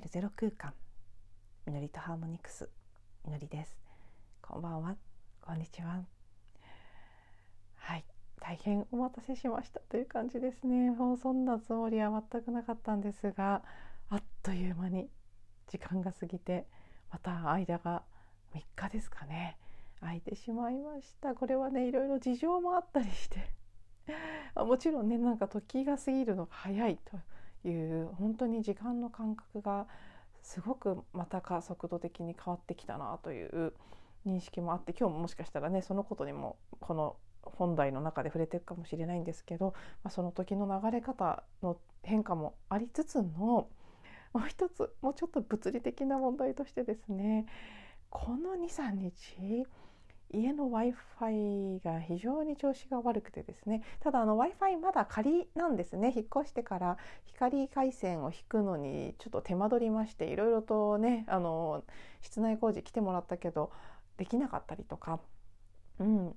自分に帰るゼロ空間。みのりとハーモニクス。みのりです。こんばんは。こんにちは。はい。大変お待たせしましたという感じですね。もうそんなつもりは全くなかったんですがあっという間に時間が過ぎてまた間が3日ですかね。空いてしまいました。これはねいろいろ事情もあったりして。もちろんねなんか時が過ぎるのが早いという本当に時間の感覚がすごくまたか速度的に変わってきたなという認識もあって今日ももしかしたらねそのことにもこの本題の中で触れていくかもしれないんですけど、まあ、その時の流れ方の変化もありつつのもう一つもうちょっと物理的な問題としてですねこの23日家の w i f i が非常に調子が悪くてですね。ただ w i f i まだ仮なんですね。引っ越してから光回線を引くのにちょっと手間取りましていろいろとねあの室内工事来てもらったけどできなかったりとか、うん、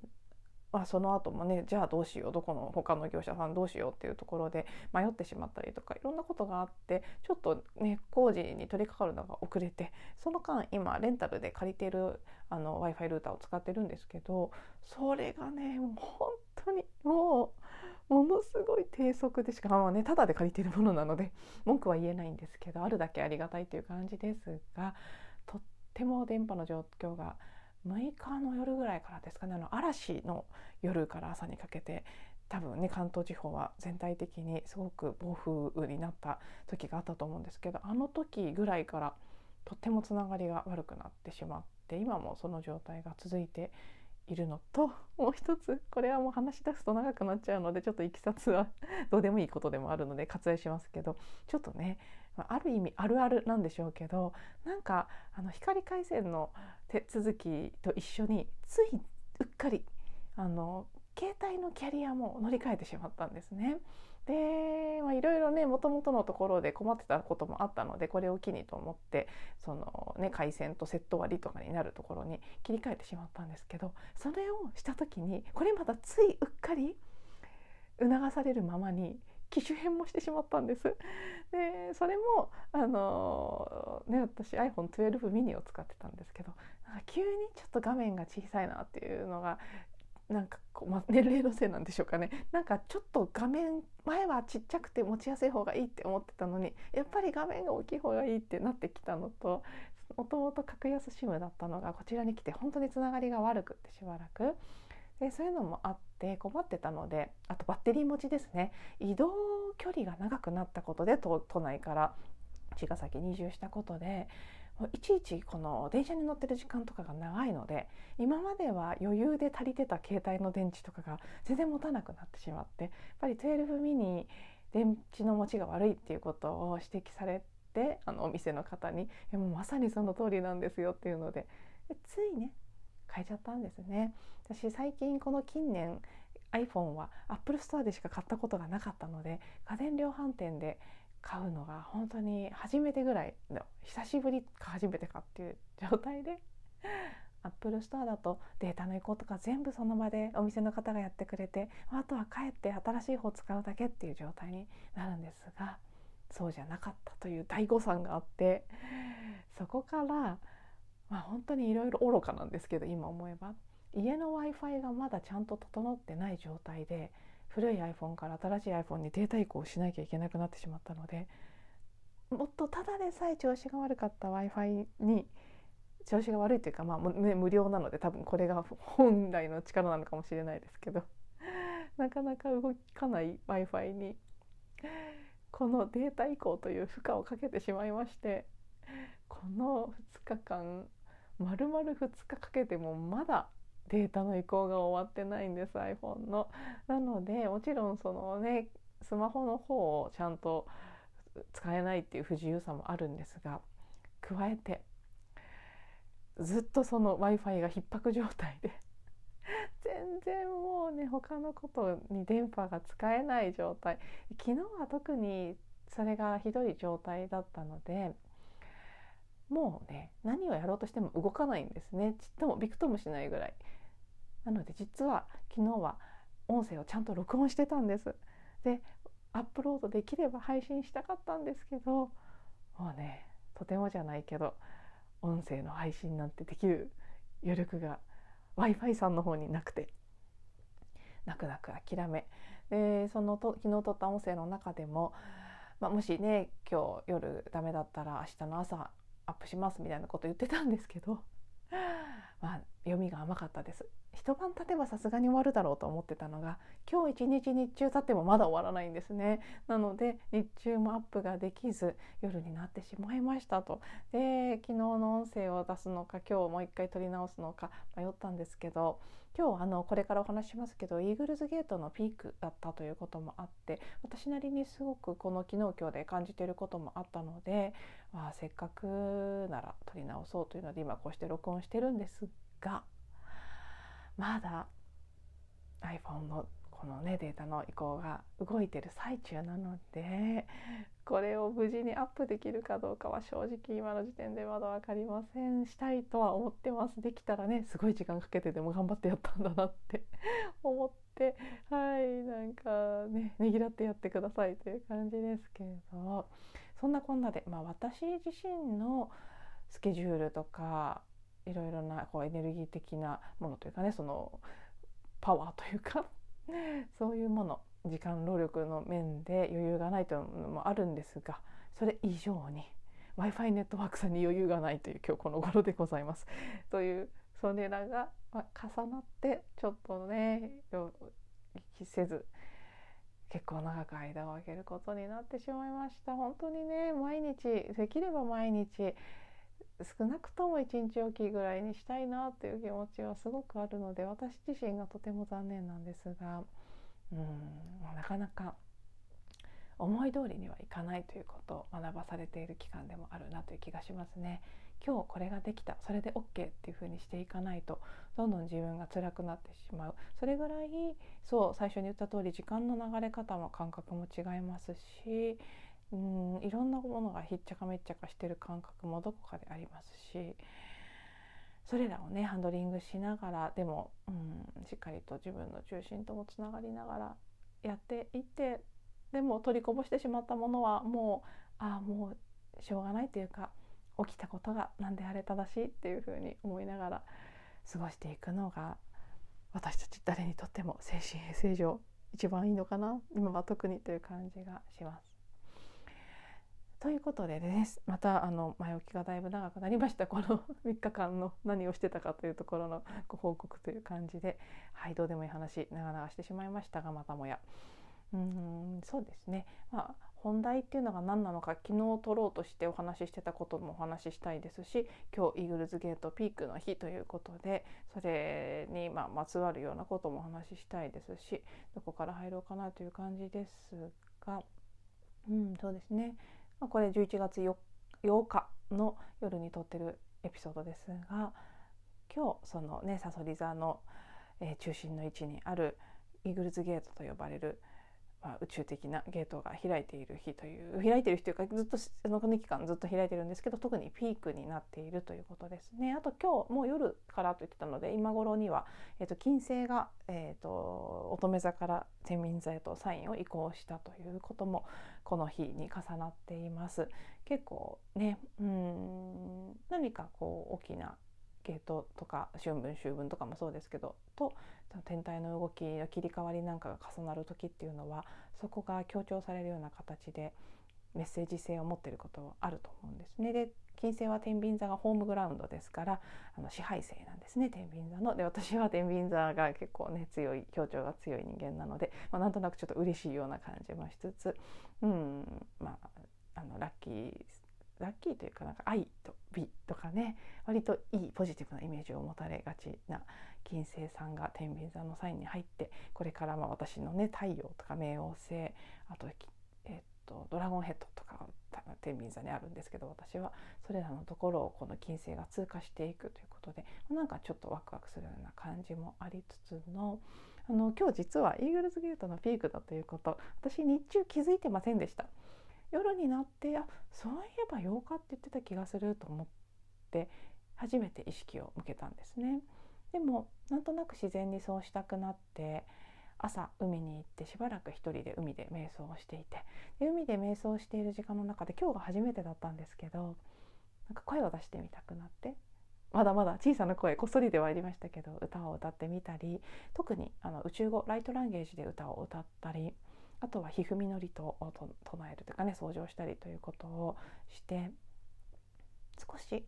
まあ、その後もねじゃあどうしようどこの他の業者さんどうしようっていうところで迷ってしまったりとかいろんなことがあってちょっとね工事に取り掛かるのが遅れてその間今レンタルで借りている w i f i ルーターを使ってるんですけどそれがねもう本当にもうものすごい低速でしかもねただで借りてるものなので文句は言えないんですけどあるだけありがたいという感じですがとっても電波の状況が6日の夜ぐらいからですかね。あの嵐の夜から朝にかけて多分ね関東地方は全体的にすごく暴風になった時があったと思うんですけどあの時ぐらいからとってもつながりが悪くなってしまって今もその状態が続いているのともう一つこれはもう話し出すと長くなっちゃうのでちょっといきさつはどうでもいいことでもあるので割愛しますけどちょっとねある意味あるあるなんでしょうけどなんかあの光回線の手続きと一緒についうっかりあの携帯のキャリアも乗り換えてしまったんですね。でいろいろねもともとのところで困ってたこともあったのでこれを機にと思ってその、ね、回線とセット割とかになるところに切り替えてしまったんですけどそれをした時にこれまたついうっかり促されるままに機種変もしてしまったんです。でそれもあのね私 iPhone12 mini を使ってたんですけど急にちょっと画面が小さいなっていうのがなんかこう、まあ、年齢のせいなんでしょうかねなんかちょっと画面前はちっちゃくて持ちやすい方がいいって思ってたのにやっぱり画面が大きい方がいいってなってきたのともともと格安 SIM だったのがこちらに来て本当につながりが悪くってしばらくでそういうのもあって困ってたのであとバッテリー持ちですね。移動距離が長くなったことで都内から茅ヶ崎に移住したことでいちいちこの電車に乗ってる時間とかが長いので今までは余裕で足りてた携帯の電池とかが全然持たなくなってしまってやっぱり12ミニ電池の持ちが悪いっていうことを指摘されてあのお店の方に「もうまさにその通りなんですよ」っていうのででついね変えちゃったんですね。私最近この近年 iPhone は Apple Store でしか買ったことがなかったので家電量販店で買うのが本当に初めてぐらいの久しぶりか初めてかっていう状態でアップルストアだとデータの移行とか全部その場でお店の方がやってくれてあとは帰って新しい方使うだけっていう状態になるんですがそうじゃなかったという大誤算があってそこからまあ本当にいろいろ愚かなんですけど今思えば。家の w i f i がまだちゃんと整ってない状態で古い iPhone から新しい iPhone にデータ移行しなきゃいけなくなってしまったのでもっとただでさえ調子が悪かった w i f i に調子が悪いというか、まあね、無料なので多分これが本来の力なのかもしれないですけど なかなか動かない w i f i にこのデータ移行という負荷をかけてしまいましてこの2日間丸々2日かけてもまだデータの移行が終わってないんです iPhone の。なのでもちろんそのねスマホの方をちゃんと使えないっていう不自由さもあるんですが加えてずっとその w i f i が逼迫状態で全然もうね他のことに電波が使えない状態昨日は特にそれがひどい状態だったのでもうね何をやろうとしても動かないんですね。ちっともびくともしないぐらい。なので実は昨日は音声をちゃんと録音してたんです。でアップロードできれば配信したかったんですけどもうねとてもじゃないけど音声の配信なんてできる余力が w i f i さんの方になくて泣く泣く諦め。でそのと昨日撮った音声の中でも、まあ、もしね今日夜ダメだったら明日の朝アップしますみたいなこと言ってたんですけど。まあ読みが甘かったです。一晩経てばさすがに終わるだろうと思ってたのが今日一日日中経ってもまだ終わらないんですね。なので日中もアップができず夜になってしまいましたと。で昨日の音声を出すのか今日もう一回撮り直すのか迷ったんですけど今日あのこれからお話しますけどイーグルズゲートのピークだったということもあって私なりにすごくこの昨日今日で感じていることもあったので、まあ、せっかくなら撮り直そうというので今こうして録音してるんですがまだ iPhone のこのねデータの移行が動いてる最中なのでこれを無事にアップできるかどうかは正直今の時点でまだ分かりません。したいとは思ってます。できたらねすごい時間かけてでも頑張ってやったんだなって 思ってはいなんかねねぎらってやってくださいという感じですけれど。そんなこんなで、まあ、私自身のスケジュールとかいろいろなこうエネルギー的なものというかねそのパワーというか そういうもの時間労力の面で余裕がないというのもあるんですがそれ以上に w i f i ネットワークさんに余裕がないという今日この頃でございます。というそれらが重なってちょっとね息せず結構長く間を空けることになってしまいました本当にね毎日できれば毎日少なくとも1日おきぐらいにしたいなという気持ちはすごくあるので私自身がとても残念なんですがうんなかなか思い通りにはいかないということを学ばされている期間でもあるなという気がしますね。今日これができたそれで OK っていうふうにしていかないとどんどん自分が辛くなってしまうそれぐらいそう最初に言った通り時間の流れ方も感覚も違いますしうんいろんなものがひっちゃかめっちゃかしてる感覚もどこかでありますしそれらをねハンドリングしながらでも、うん、しっかりと自分の中心ともつながりながらやっていってでも取りこぼしてしまったものはもうああもうしょうがないというか起きたことが何であれ正しいっていうふうに思いながら過ごしていくのが私たち誰にとっても精神衛生上一番いいのかな今は特にという感じがします。ということでです、またあの前置きがだいぶ長くなりました。この 3日間の何をしてたかというところのご報告という感じではいどうでもいい話長々してしまいましたがまたもや。うんそうですね、まあ、本題っていうのが何なのか昨日取ろうとしてお話ししてたこともお話ししたいですし今日イーグルズゲートピークの日ということでそれにままつわるようなこともお話ししたいですしどこから入ろうかなという感じですがうんそうですね。これ11月 4, 8日の夜に撮ってるエピソードですが今日そのねさそり座の、えー、中心の位置にあるイーグルズゲートと呼ばれる、宇宙的なゲートが開いている日という開いている日というかずっとのこの期間ずっと開いてるんですけど特にピークになっているということですね。あと今日もう夜からと言ってたので今頃には、えー、と金星が、えーと、乙女座から天秤座へとサインを移行したということもこの日に重なっています。結構ねうん何かこう大きなゲートとか春分秋分とかもそうですけどと天体の動きの切り替わりなんかが重なる時っていうのはそこが強調されるような形でメッセージ性を持っていることあると思うんですね。で金星は天秤座がホームグラウンドですからあの支配性なんですね天秤座の。で私は天秤座が結構ね強い強調が強い人間なので、まあ、なんとなくちょっと嬉しいような感じもしつつ、うんまあ、あのラッキーラッキーというかなんか愛と美とかね割といいポジティブなイメージを持たれがちな金星さんが天秤座のサインに入ってこれからまあ私のね太陽とか冥王星あと,、えっとドラゴンヘッドとか天秤座にあるんですけど私はそれらのところをこの金星が通過していくということでなんかちょっとワクワクするような感じもありつつのあの今日実はイーグルズゲートのピークだということ私日中気づいてませんでした。夜になってあそういえば8日って言ってた気がすると思って初めて意識を向けたんですね。でもなんとなく自然にそうしたくなって朝海に行ってしばらく一人で海で瞑想をしていてで海で瞑想している時間の中で今日が初めてだったんですけどなんか声を出してみたくなってまだまだ小さな声こっそりではありましたけど歌を歌ってみたり特にあの宇宙語ライトランゲージで歌を歌ったりあとはひふみのりと唱えるというかね掃除をしたりということをして少し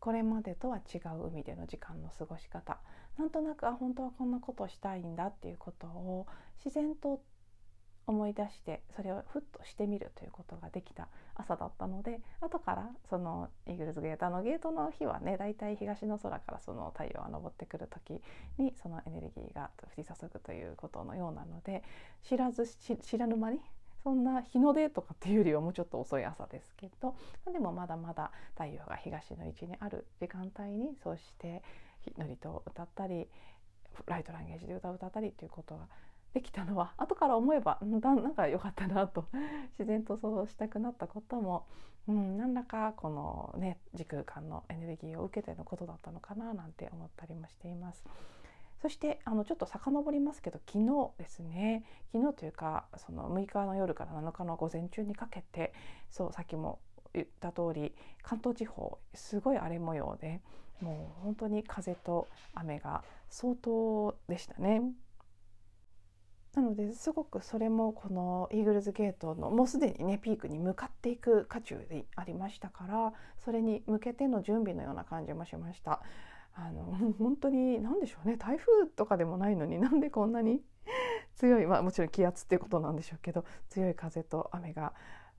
これまでとは違う海での時間の過ごし方。なんとなくあ本当はこんなことしたいんだっていうことを自然と思い出してそれをふっとしてみるということができた朝だったので後からそのイーグルズゲートのゲートの日はねだいたい東の空からその太陽が昇ってくる時にそのエネルギーが降り注ぐということのようなので知らず知らぬ間にそんな日の出とかっていうよりはもうちょっと遅い朝ですけどでもまだまだ太陽が東の位置にある時間帯にそうしてのりと歌ったりライトランゲージで歌を歌ったりということができたのは後から思えばなんか良かったなと 自然とそうしたくなったことも、うん、何らかこのね時空間のエネルギーを受けてのことだったのかななんて思ったりもしています。そしてあのちょっと遡りますけど昨日ですね昨日というかその6日の夜から7日の午前中にかけてそうさっきも言った通り関東地方すごい荒れ模様でもう本当に風と雨が相当でしたね。なのですごくそれもこのイーグルズゲートのもうすでにねピークに向かっていく渦中でありましたからそれに向けての準備のような感じもしました。あの 本当に何でしょうね台風とかでもないのになんでこんなに強い、まあ、もちろん気圧っていうことなんでしょうけど強い風と雨が、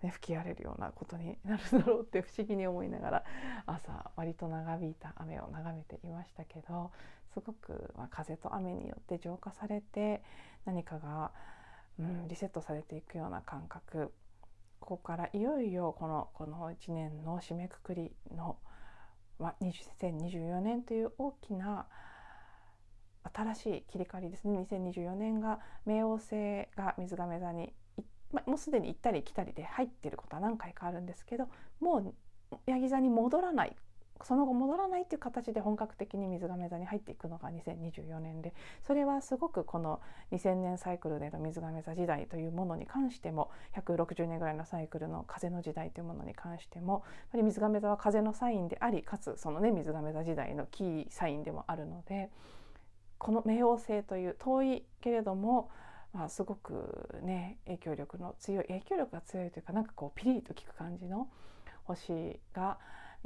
ね、吹き荒れるようなことになるだろうって不思議に思いながら朝割と長引いた雨を眺めていましたけどすごく、まあ、風と雨によって浄化されて何かが、うん、リセットされていくような感覚。ここからいよいよこのこの1年の締めくくりのは2024年という大きな新しい切り替わりですね。2024年が冥王星が水亀座に、まあもうすでに行ったり来たりで入ってることは何回かあるんですけどもうヤギ座に戻らないその後戻らないっていう形で本格的に水亀座に入っていくのが2024年でそれはすごくこの2000年サイクルでの水亀座時代というものに関しても160年ぐらいのサイクルの風の時代というものに関してもやっぱり水亀座は風のサインでありかつそのね水亀座時代のキーサインでもあるのでこの冥王星という遠いけれどもまあ、すごくね影響力の強い影響力が強いというかなんかこうピリリと効く感じの星が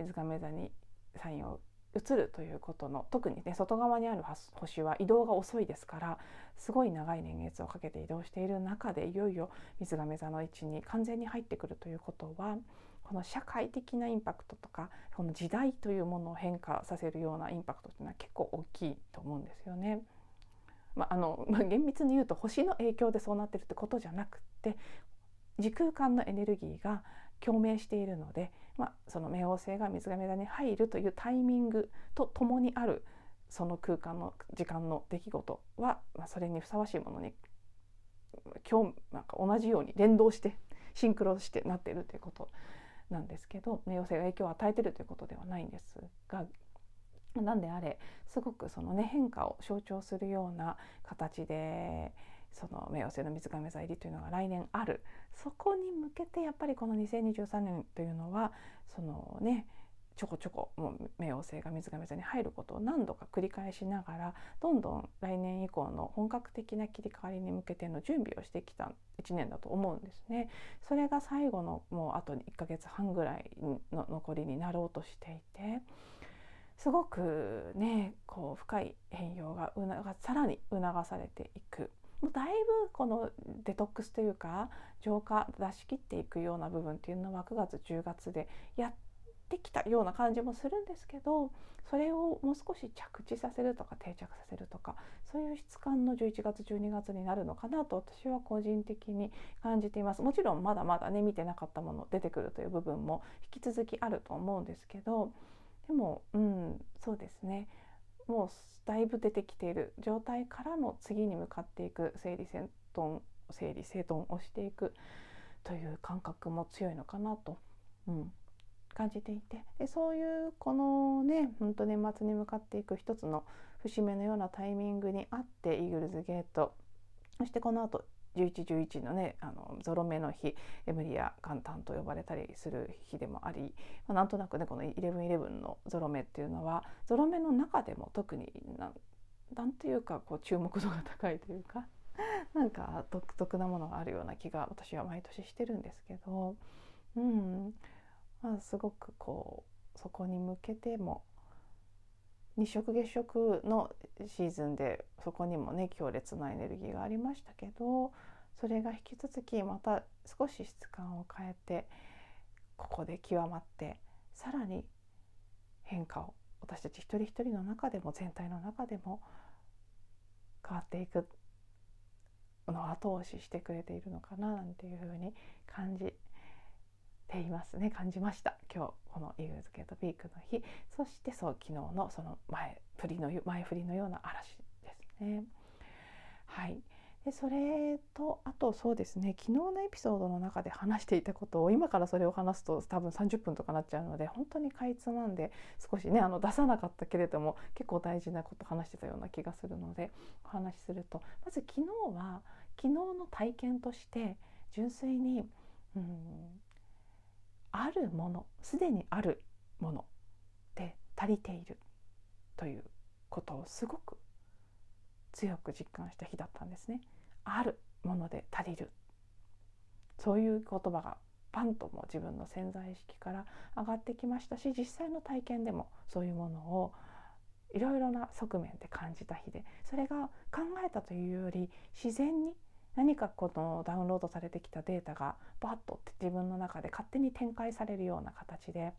水亀座にサインを移るということの特にね外側にある星は移動が遅いですからすごい長い年月をかけて移動している中でいよいよ水亀座の位置に完全に入ってくるということはこの社会的なインパクトとかこの時代というものを変化させるようなインパクトというのは結構大きいと思うんですよね。まあ、あのまあ、厳密に言うと星の影響でそうなってるってことじゃなくって時空間のエネルギーが共鳴しているのでまあ、その冥王星が水亀座に入るというタイミングとともにあるその空間の時間の出来事は、まあ、それにふさわしいものに今日なんか同じように連動してシンクロしてなっているということなんですけど冥王星が影響を与えているということではないんですが何であれすごくそのね変化を象徴するような形でその冥王星の水亀座入りというのが来年あるそこに向けてやっぱりこの2023年というのはそのねちょこちょこもう冥王星が水亀座に入ることを何度か繰り返しながらどんどん来年以降の本格的な切り替わりに向けての準備をしてきた1年だと思うんですね。それが最後のもうあと1ヶ月半ぐらいの残りになろうとしていて。すごくねこう深い変容がさらに促されていくもうだいぶこのデトックスというか浄化出し切っていくような部分っていうのは9月10月でやってきたような感じもするんですけどそれをもう少し着地させるとか定着させるとかそういう質感の11月12月になるのかなと私は個人的に感じています。もちろんまだまだね見てなかったもの出てくるという部分も引き続きあると思うんですけどでもうんそうですね。もうだいぶ出てきている状態からの次に向かっていく整理整頓整理整頓をしていくという感覚も強いのかなと、うん、感じていて。でそういうこのね本当年末に向かっていく一つの節目のようなタイミングにあってイーグルズゲート。そしてこのあと1111のねあのゾロ目の日エムリア元旦と呼ばれたりする日でもあり、まあ、なんとなくねこの1111のゾロ目っていうのはゾロ目の中でも特にななんていうかこう注目度が高いというか なんか独特なものがあるような気が私は毎年してるんですけど、うん。まあ、すごくこうそこに向けても日食月食のシーズンでそこにもね強烈なエネルギーがありましたけどそれが引き続きまた少し質感を変えてここで極まってさらに変化を私たち一人一人の中でも全体の中でも変わっていくの後押ししてくれているのかななんていうふうに感じていますね。感じました。今日このイーグルズゲートピークの日。そしてそう昨日のその前振りの前振りのような嵐ですね。はい。でそれとあとそうですね。昨日のエピソードの中で話していたことを今からそれを話すと多分30分とかなっちゃうので本当にかいつまんで少しねあの出さなかったけれども結構大事なこと話してたような気がするのでお話しすると。まず昨日は昨日の体験として純粋にうんあるものすでにあるもので足りているということをすごく強く実感した日だったんですね。あるもので足りるそういう言葉がパンとも自分の潜在意識から上がってきましたし実際の体験でもそういうものをいろいろな側面で感じた日でそれが考えたというより自然に何かこのダウンロードされてきたデータがバッとって自分の中で勝手に展開されるような形で、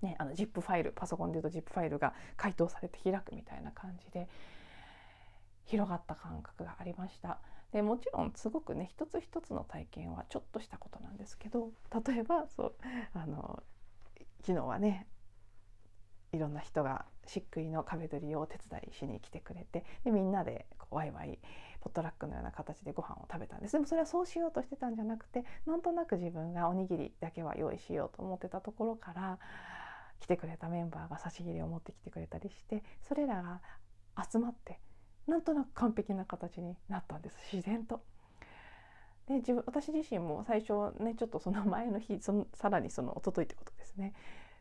ね、あの ZIP ファイルパソコンでいうと ZIP ファイルが解凍されて開くみたいな感じで広がった感覚がありました。でもちろんすごくね一つ一つの体験はちょっとしたことなんですけど例えばそうあの昨日はねいろんな人が漆喰の壁取りをお手伝いしに来てくれてでみんなでこうワイワイポットラックのような形でご飯を食べたんです。でもそれはそうしようとしてたんじゃなくてなんとなく自分がおにぎりだけは用意しようと思ってたところから来てくれたメンバーが差し入れを持ってきてくれたりしてそれらが集まってなんとなく完璧な形になったんです。自然と。で自分私自身も最初ねちょっとその前の日そのさらにその一昨日ってことですね。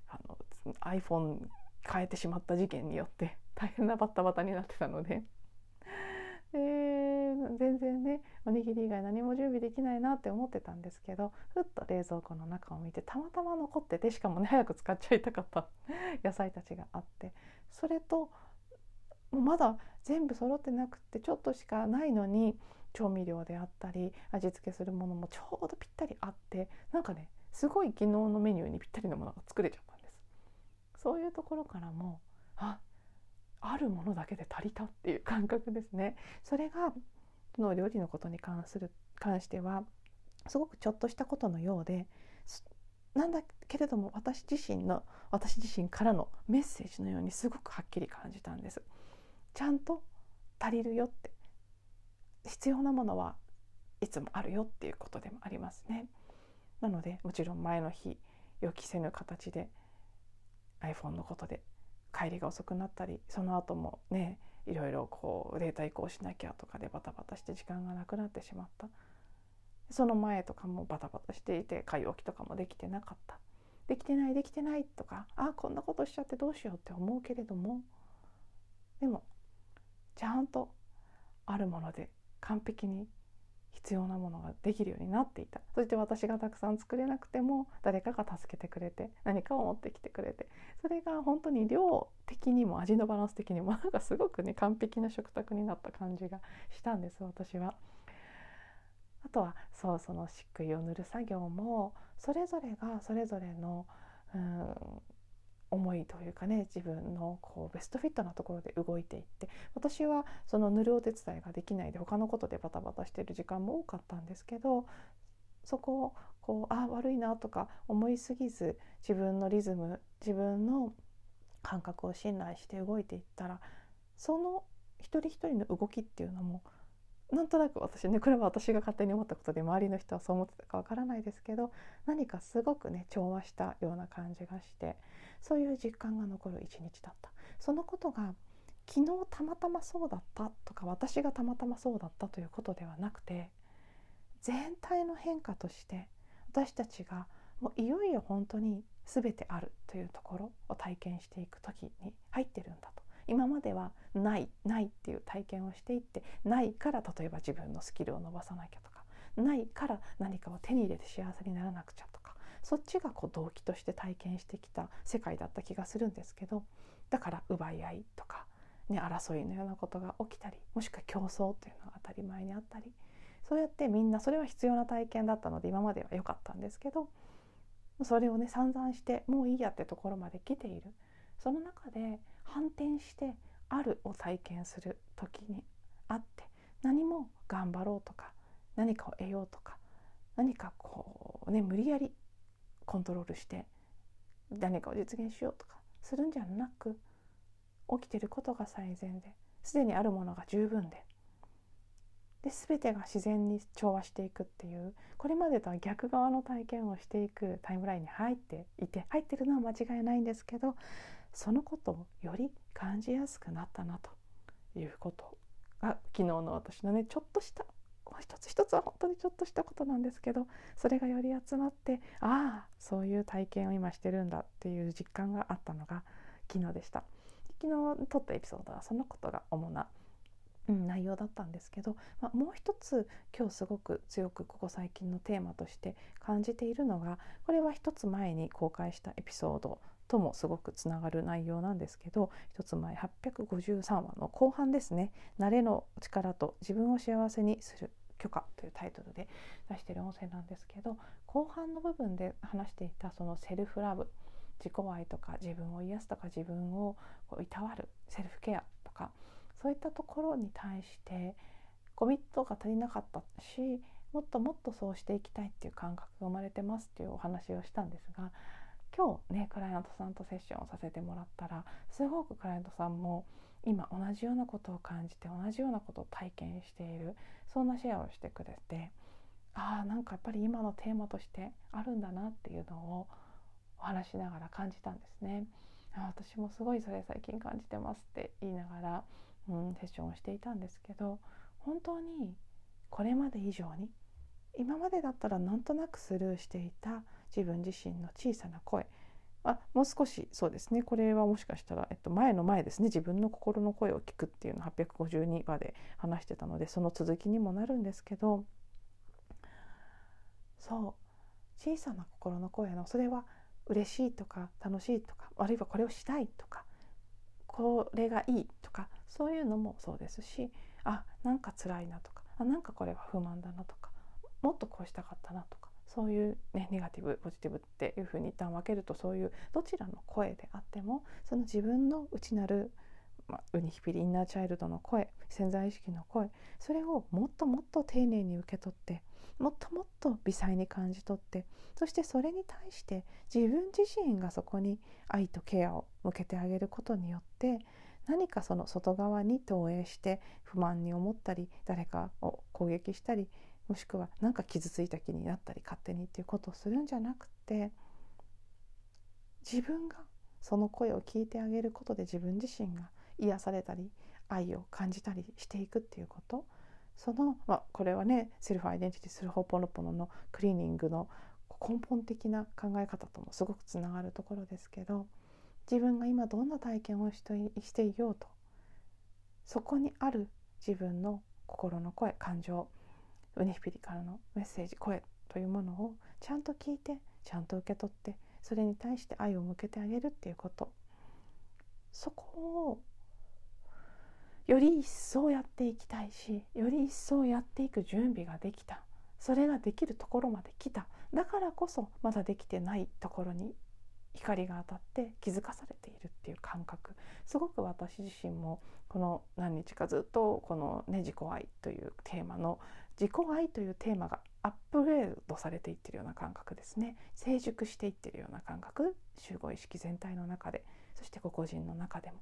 あの iPhone 変えてしまった事件によって大変なバッタバタになってたので。で全然ねおにぎり以外何も準備できないなって思ってたんですけどふっと冷蔵庫の中を見てたまたま残っててしかもね早く使っちゃいたかった。野菜たちがあって。それとまだ全部揃ってなくてちょっとしかないのに調味料であったり味付けするものもちょうどぴったりあってなんかねすごい昨日のメニューにぴったりなものが作れちゃったんです。そういうところからもああるものだけで足りたっていう感覚ですね。それがの料理のことに関する関してはすごくちょっとしたことのようでなんだけれども私自身の私自身からのメッセージのようにすごくはっきり感じたんです。ちゃんと足りるよって必要なものはいつもあるよっていうことでもありますね。なのでもちろん前の日予期せぬ形で iPhone のことで帰りが遅くなったりその後もねいろいろこうデータ移行しなきゃとかでバタバタして時間がなくなってしまった。その前とかもバタバタしていて買い置きとかもできてなかった。できてないできてないとかあこんなことしちゃってどうしようって思うけれども。でもちゃんとあるもので完璧に必要なものができるようになっていたそして私がたくさん作れなくても誰かが助けてくれて何かを持ってきてくれてそれが本当に量的にも味のバランス的にもなんかすごくね完璧な食卓になった感じがしたんです私は。あとはそうその漆喰を塗る作業もそれぞれがそれぞれのうん思いというかね自分のこうベストフィットなところで動いていって私はその塗るお手伝いができないで他のことでバタバタしてる時間も多かったんですけどそこをこうあ悪いなとか思いすぎず自分のリズム自分の感覚を信頼して動いていったらその一人一人の動きっていうのもなんとなく私ねこれは私が勝手に思ったことで周りの人はそう思ってたかわからないですけど何かすごくね調和したような感じがしてそういう実感が残る一日だった。そのことが昨日たまたまそうだったとか私がたまたまそうだったということではなくて全体の変化として私たちがもういよいよ本当に全てあるというところを体験していく時に入ってるんだと。今まではないないっていう体験をしていってないから例えば自分のスキルを伸ばさなきゃとかないから何かを手に入れて幸せにならなくちゃとかそっちがこう動機として体験してきた世界だった気がするんですけどだから奪い合いとか、ね、争いのようなことが起きたりもしくは競争というのが当たり前にあったりそうやってみんなそれは必要な体験だったので今までは良かったんですけどそれをね散々してもういいやってところまで来ている。その中で反転してあるを体験する時にあって何も頑張ろうとか何かを得ようとか何かこうね無理やりコントロールして何かを実現しようとかするんじゃなく起きてることが最善ですでにあるものが十分でで全てが自然に調和していくっていうこれまでとは逆側の体験をしていくタイムラインに入っていて入ってるのは間違いないんですけどそのことをより感じやすくなったなということが昨日の私のねちょっとした一つ一つは本当にちょっとしたことなんですけどそれがより集まってああそういう体験を今してるんだっていう実感があったのが昨日でした。昨日撮ったエピソードはそのことが主な、うん、内容だったんですけど、まあ、もう一つ今日すごく強くここ最近のテーマとして感じているのがこれは一つ前に公開したエピソードともすごくつながる内容なんですけど一つ前853話の後半ですね「慣れの力と自分を幸せにする。許可」というタイトルで出してる音声なんですけど後半の部分で話していたそのセルフラブ自己愛とか自分を癒すとか自分をこういたわるセルフケアとかそういったところに対してコミットが足りなかったしもっともっとそうしていきたいっていう感覚が生まれてますっていうお話をしたんですが今日ねクライアントさんとセッションをさせてもらったらすごくクライアントさんも今同じようなことを感じて同じようなことを体験しているそんなシェアをしてくれてああんかやっぱり今のテーマとしてあるんだなっていうのをお話しながら感じたんですね。私もすごいそれ最近感じてますって言いながら、うん、セッションをしていたんですけど本当にこれまで以上に今までだったらなんとなくスルーしていた自分自身の小さな声あもう少しそうですね。これはもしかしたら、えっと、前の前ですね。自分の心の声を聞くっていうの852話で話してたのでその続きにもなるんですけど。そう。小さな心の声のそれは嬉しいとか楽しいとかあるいはこれをしたいとかこれがいいとかそういうのもそうですしあなんか辛いなとかあなんかこれは不満だなとかもっとこうしたかったなとかそういう、ね、ネガティブポジティブっていうふうに一旦分けるとそういうどちらの声であってもその自分の内なる、まあ、ウニヒピリインナーチャイルドの声潜在意識の声それをもっともっと丁寧に受け取ってもっともっと微細に感じ取ってそしてそれに対して自分自身がそこに愛とケアを向けてあげることによって何かその外側に投影して不満に思ったり誰かを攻撃したりもしくは何か傷ついた気になったり勝手にっていうことをするんじゃなくて自分がその声を聞いてあげることで自分自身が癒されたり愛を感じたりしていくっていうこと。その、まあ、これはねセルフアイデンティティするホーポノポノのクリーニングの根本的な考え方ともすごくつながるところですけど自分が今どんな体験をしていようとそこにある自分の心の声感情ウニヒピリからのメッセージ声というものをちゃんと聞いてちゃんと受け取ってそれに対して愛を向けてあげるっていうこと。そこをより一層やっていきたいしより一層やっていく準備ができた。それができるところまで来た。だからこそまだできてないところに光が当たって気づかされているっていう感覚。すごく私自身もこの何日かずっとこの、ね、自己愛というテーマの自己愛というテーマがアップグレードされていってるような感覚ですね。成熟していってるような感覚。集合意識全体の中でそして個々人の中でも。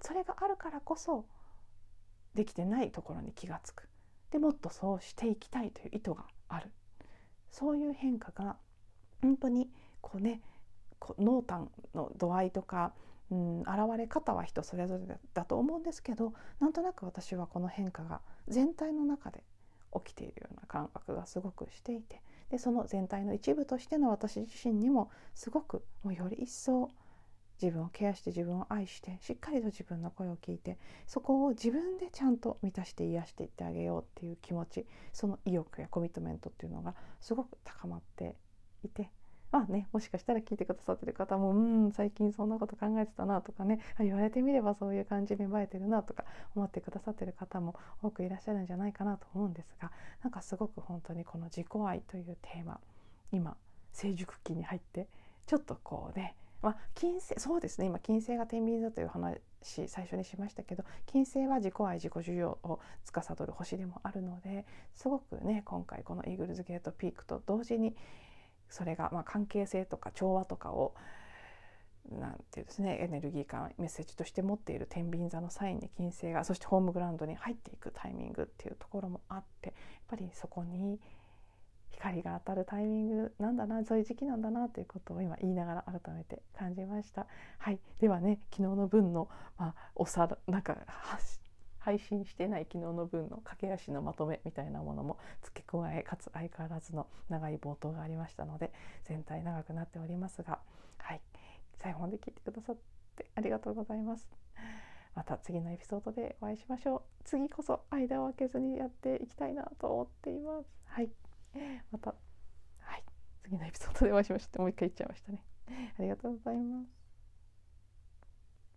それがあるからこそできてないところに気が付く。でもっとそうしていきたいという意図がある。そういう変化が本当にこうね濃淡の度合いとかうん現れ方は人それぞれだと思うんですけどなんとなく私はこの変化が全体の中で起きているような感覚がすごくしていてでその全体の一部としての私自身にもすごくもうより一層自分をケアして自分を愛してしっかりと自分の声を聞いてそこを自分でちゃんと満たして癒していってあげようっていう気持ちその意欲やコミットメントっていうのがすごく高まっていてまあねもしかしたら聞いてくださってる方もうん最近そんなこと考えてたなとかね言われてみればそういう感じ芽生えてるなとか思ってくださってる方も多くいらっしゃるんじゃないかなと思うんですがなんかすごく本当にこの自己愛というテーマ今成熟期に入ってちょっとこうねまあ、金星そうですね今金星が天秤座という話最初にしましたけど金星は自己愛自己需要を司る星でもあるのですごくね今回このイーグルズゲートピークと同時にそれがまあ関係性とか調和とかをなんていうですねエネルギー感メッセージとして持っている天秤座のサインに金星がそしてホームグラウンドに入っていくタイミングっていうところもあってやっぱりそこに光が当たるタイミングなんだなそういう時期なんだなということを今言いながら改めて感じました。はい、ではね昨日の分の、まあ、おさなんか配信してない昨日の分の駆け足のまとめみたいなものも付け加えかつ相変わらずの長い冒頭がありましたので全体長くなっておりますが、はい、最後まで聞いてくださってありがとうございます。また次のエピソードでお会いしましょう。次こそ間を空けずにやっていきたいなと思っています。はい。また、はい、次のエピソードでお会いしましょう。もう一回言っちゃいましたね。ありがとうございます。